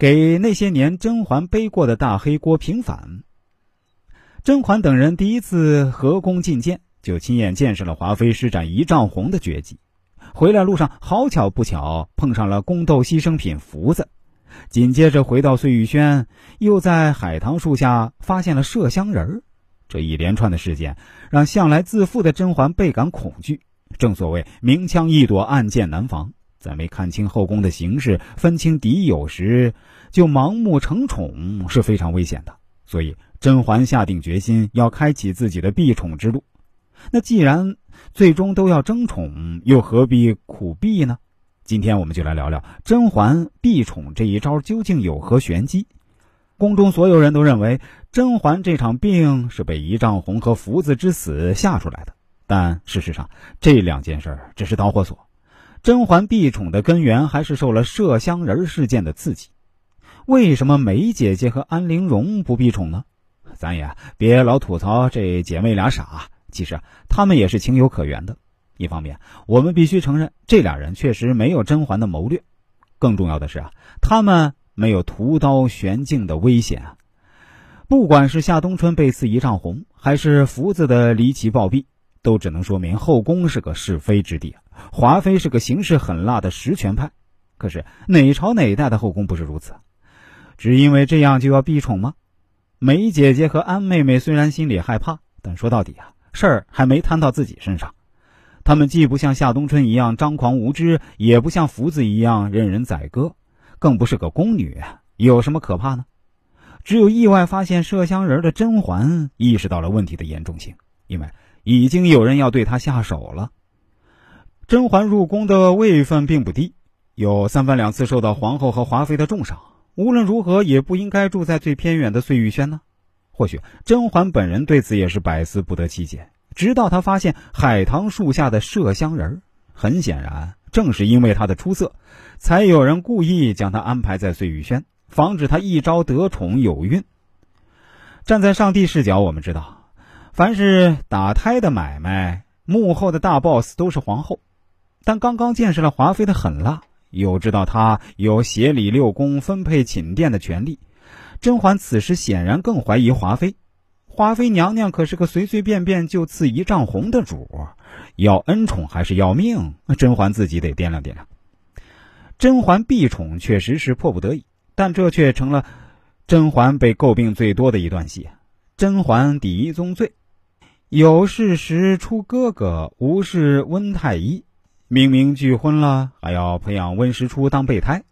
给那些年甄嬛背过的大黑锅平反。甄嬛等人第一次合宫觐见，就亲眼见识了华妃施展一丈红的绝技。回来路上，好巧不巧碰上了宫斗牺牲品福子。紧接着回到碎玉轩，又在海棠树下发现了麝香人儿。这一连串的事件，让向来自负的甄嬛倍感恐惧。正所谓明枪易躲，暗箭难防，在没看清后宫的形势、分清敌友时，就盲目承宠是非常危险的。所以。甄嬛下定决心要开启自己的避宠之路。那既然最终都要争宠，又何必苦避呢？今天我们就来聊聊甄嬛避宠这一招究竟有何玄机。宫中所有人都认为甄嬛这场病是被仪仗红和福子之死吓出来的，但事实上这两件事只是导火索。甄嬛避宠的根源还是受了麝香人事件的刺激。为什么梅姐姐和安陵容不避宠呢？咱也别老吐槽这姐妹俩傻，其实她们也是情有可原的。一方面，我们必须承认这俩人确实没有甄嬛的谋略；更重要的是啊，他们没有屠刀悬镜的危险啊。不管是夏冬春被刺一丈红，还是福子的离奇暴毙，都只能说明后宫是个是非之地。华妃是个行事狠辣的实权派，可是哪朝哪代的后宫不是如此？只因为这样就要避宠吗？梅姐姐和安妹妹虽然心里害怕，但说到底啊，事儿还没摊到自己身上。他们既不像夏冬春一样张狂无知，也不像福子一样任人宰割，更不是个宫女，有什么可怕呢？只有意外发现麝香人的甄嬛意识到了问题的严重性，因为已经有人要对他下手了。甄嬛入宫的位分并不低，有三番两次受到皇后和华妃的重赏。无论如何，也不应该住在最偏远的碎玉轩呢。或许甄嬛本人对此也是百思不得其解。直到她发现海棠树下的麝香人儿，很显然，正是因为她的出色，才有人故意将她安排在碎玉轩，防止她一朝得宠有孕。站在上帝视角，我们知道，凡是打胎的买卖，幕后的大 boss 都是皇后。但刚刚见识了华妃的狠辣。又知道她有协理六宫、分配寝殿的权利，甄嬛此时显然更怀疑华妃。华妃娘娘可是个随随便便就赐一丈红的主，要恩宠还是要命？甄嬛自己得掂量掂量。甄嬛避宠确实是迫不得已，但这却成了甄嬛被诟病最多的一段戏。甄嬛第一宗罪：有事时出哥哥，无事温太医。明明拒婚了，还要培养温实初当备胎。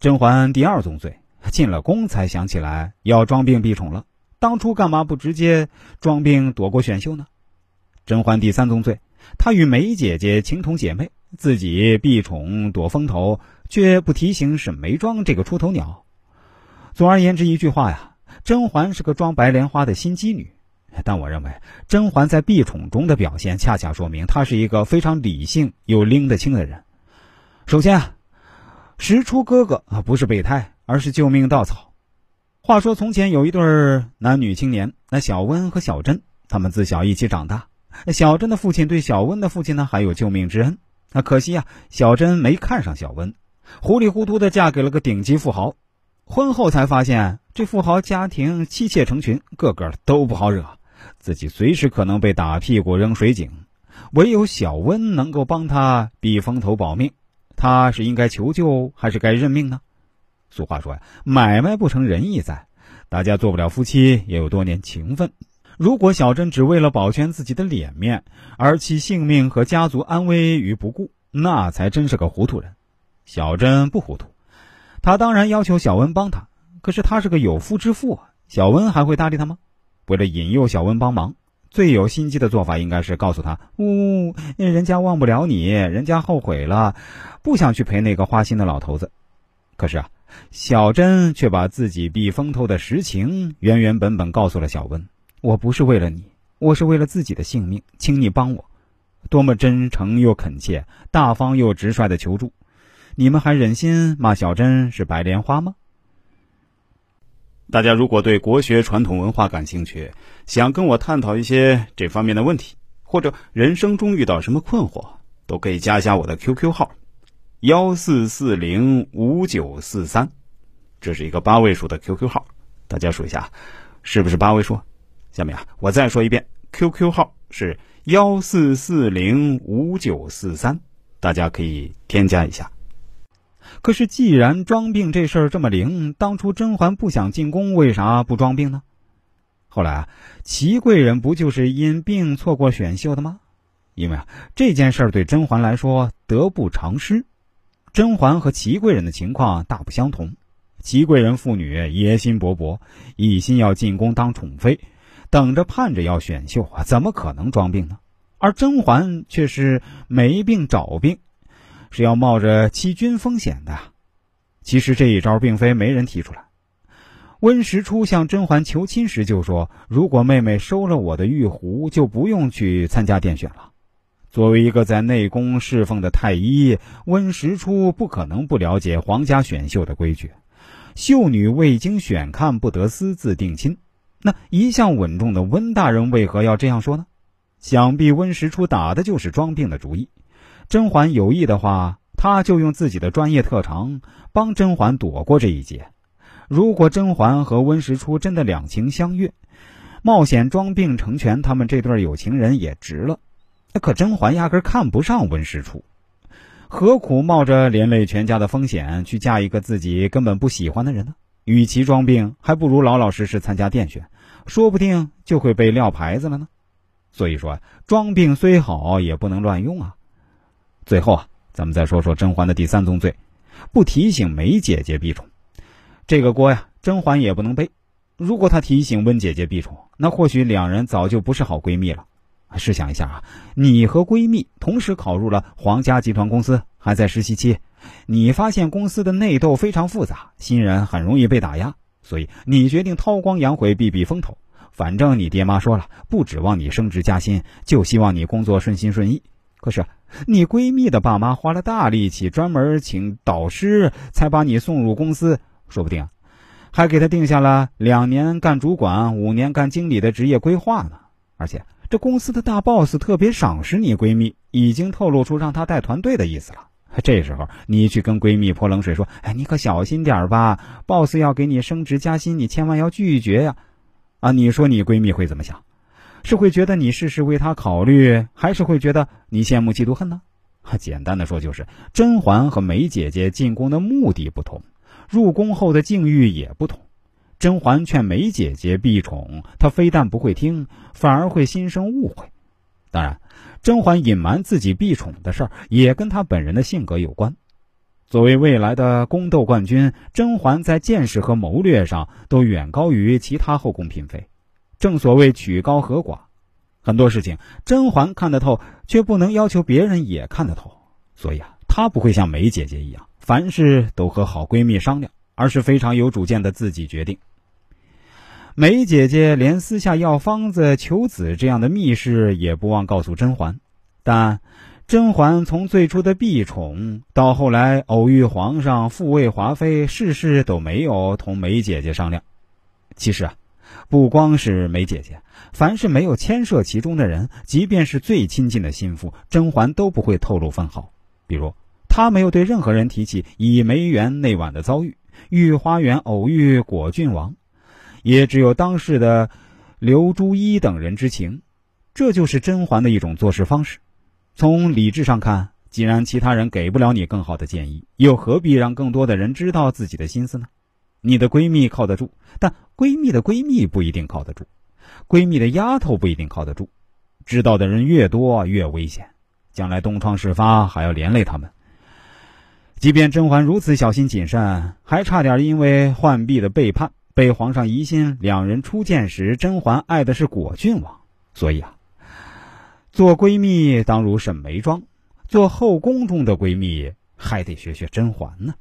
甄嬛第二宗罪，进了宫才想起来要装病避宠了，当初干嘛不直接装病躲过选秀呢？甄嬛第三宗罪，她与梅姐姐情同姐妹，自己避宠躲风头，却不提醒沈眉庄这个出头鸟。总而言之，一句话呀，甄嬛是个装白莲花的心机女。但我认为，甄嬛在避宠中的表现，恰恰说明她是一个非常理性又拎得清的人。首先啊，石初哥哥啊不是备胎，而是救命稻草。话说从前有一对男女青年，那小温和小珍，他们自小一起长大。那小珍的父亲对小温的父亲呢，还有救命之恩。那可惜啊，小珍没看上小温，糊里糊涂的嫁给了个顶级富豪。婚后才发现，这富豪家庭妻妾成群，个个都不好惹。自己随时可能被打屁股扔水井，唯有小温能够帮他避风头保命。他是应该求救还是该认命呢？俗话说呀，买卖不成仁义在，大家做不了夫妻也有多年情分。如果小珍只为了保全自己的脸面而弃性命和家族安危于不顾，那才真是个糊涂人。小珍不糊涂，他当然要求小温帮他，可是他是个有夫之妇啊，小温还会搭理他吗？为了引诱小温帮忙，最有心机的做法应该是告诉他：“呜，人家忘不了你，人家后悔了，不想去陪那个花心的老头子。”可是啊，小珍却把自己避风头的实情原原本本告诉了小温：“我不是为了你，我是为了自己的性命，请你帮我。”多么真诚又恳切，大方又直率的求助，你们还忍心骂小珍是白莲花吗？大家如果对国学传统文化感兴趣，想跟我探讨一些这方面的问题，或者人生中遇到什么困惑，都可以加一下我的 QQ 号：幺四四零五九四三。这是一个八位数的 QQ 号，大家数一下，是不是八位数？下面啊，我再说一遍，QQ 号是幺四四零五九四三，大家可以添加一下。可是，既然装病这事儿这么灵，当初甄嬛不想进宫，为啥不装病呢？后来啊，齐贵人不就是因病错过选秀的吗？因为啊，这件事儿对甄嬛来说得不偿失。甄嬛和齐贵人的情况大不相同，齐贵人妇女野心勃勃，一心要进宫当宠妃，等着盼着要选秀啊，怎么可能装病呢？而甄嬛却是没病找病。是要冒着欺君风险的。其实这一招并非没人提出来。温实初向甄嬛求亲时就说：“如果妹妹收了我的玉壶，就不用去参加殿选了。”作为一个在内宫侍奉的太医，温实初不可能不了解皇家选秀的规矩。秀女未经选看，不得私自定亲。那一向稳重的温大人为何要这样说呢？想必温实初打的就是装病的主意。甄嬛有意的话，他就用自己的专业特长帮甄嬛躲过这一劫。如果甄嬛和温实初真的两情相悦，冒险装病成全他们这对有情人也值了。可甄嬛压根看不上温实初，何苦冒着连累全家的风险去嫁一个自己根本不喜欢的人呢？与其装病，还不如老老实实参加殿选，说不定就会被撂牌子了呢。所以说，装病虽好，也不能乱用啊。最后啊，咱们再说说甄嬛的第三宗罪，不提醒梅姐姐避宠。这个锅呀，甄嬛也不能背。如果她提醒温姐姐避宠，那或许两人早就不是好闺蜜了。试想一下啊，你和闺蜜同时考入了皇家集团公司，还在实习期，你发现公司的内斗非常复杂，新人很容易被打压，所以你决定韬光养晦，避避风头。反正你爹妈说了，不指望你升职加薪，就希望你工作顺心顺意。可是，你闺蜜的爸妈花了大力气，专门请导师，才把你送入公司，说不定还给她定下了两年干主管、五年干经理的职业规划呢。而且，这公司的大 boss 特别赏识你闺蜜，已经透露出让她带团队的意思了。这时候，你去跟闺蜜泼冷水，说：“哎，你可小心点吧，boss 要给你升职加薪，你千万要拒绝呀！”啊，你说你闺蜜会怎么想？是会觉得你事事为他考虑，还是会觉得你羡慕嫉妒恨呢？简单的说，就是甄嬛和梅姐姐进宫的目的不同，入宫后的境遇也不同。甄嬛劝梅姐姐避宠，她非但不会听，反而会心生误会。当然，甄嬛隐瞒自己避宠的事儿，也跟她本人的性格有关。作为未来的宫斗冠军，甄嬛在见识和谋略上都远高于其他后宫嫔妃。正所谓曲高和寡，很多事情甄嬛看得透，却不能要求别人也看得透。所以啊，她不会像梅姐姐一样，凡事都和好闺蜜商量，而是非常有主见的自己决定。梅姐姐连私下要方子求子这样的密事也不忘告诉甄嬛，但甄嬛从最初的避宠到后来偶遇皇上复位华妃，事事都没有同梅姐姐商量。其实啊。不光是梅姐姐，凡是没有牵涉其中的人，即便是最亲近的心腹，甄嬛都不会透露分毫。比如，她没有对任何人提起以梅园那晚的遭遇，御花园偶遇果郡王，也只有当事的刘珠一等人知情。这就是甄嬛的一种做事方式。从理智上看，既然其他人给不了你更好的建议，又何必让更多的人知道自己的心思呢？你的闺蜜靠得住，但闺蜜的闺蜜不一定靠得住，闺蜜的丫头不一定靠得住。知道的人越多越危险，将来东窗事发还要连累他们。即便甄嬛如此小心谨慎，还差点因为浣碧的背叛被皇上疑心。两人初见时，甄嬛爱的是果郡王，所以啊，做闺蜜当如沈眉庄，做后宫中的闺蜜还得学学甄嬛呢。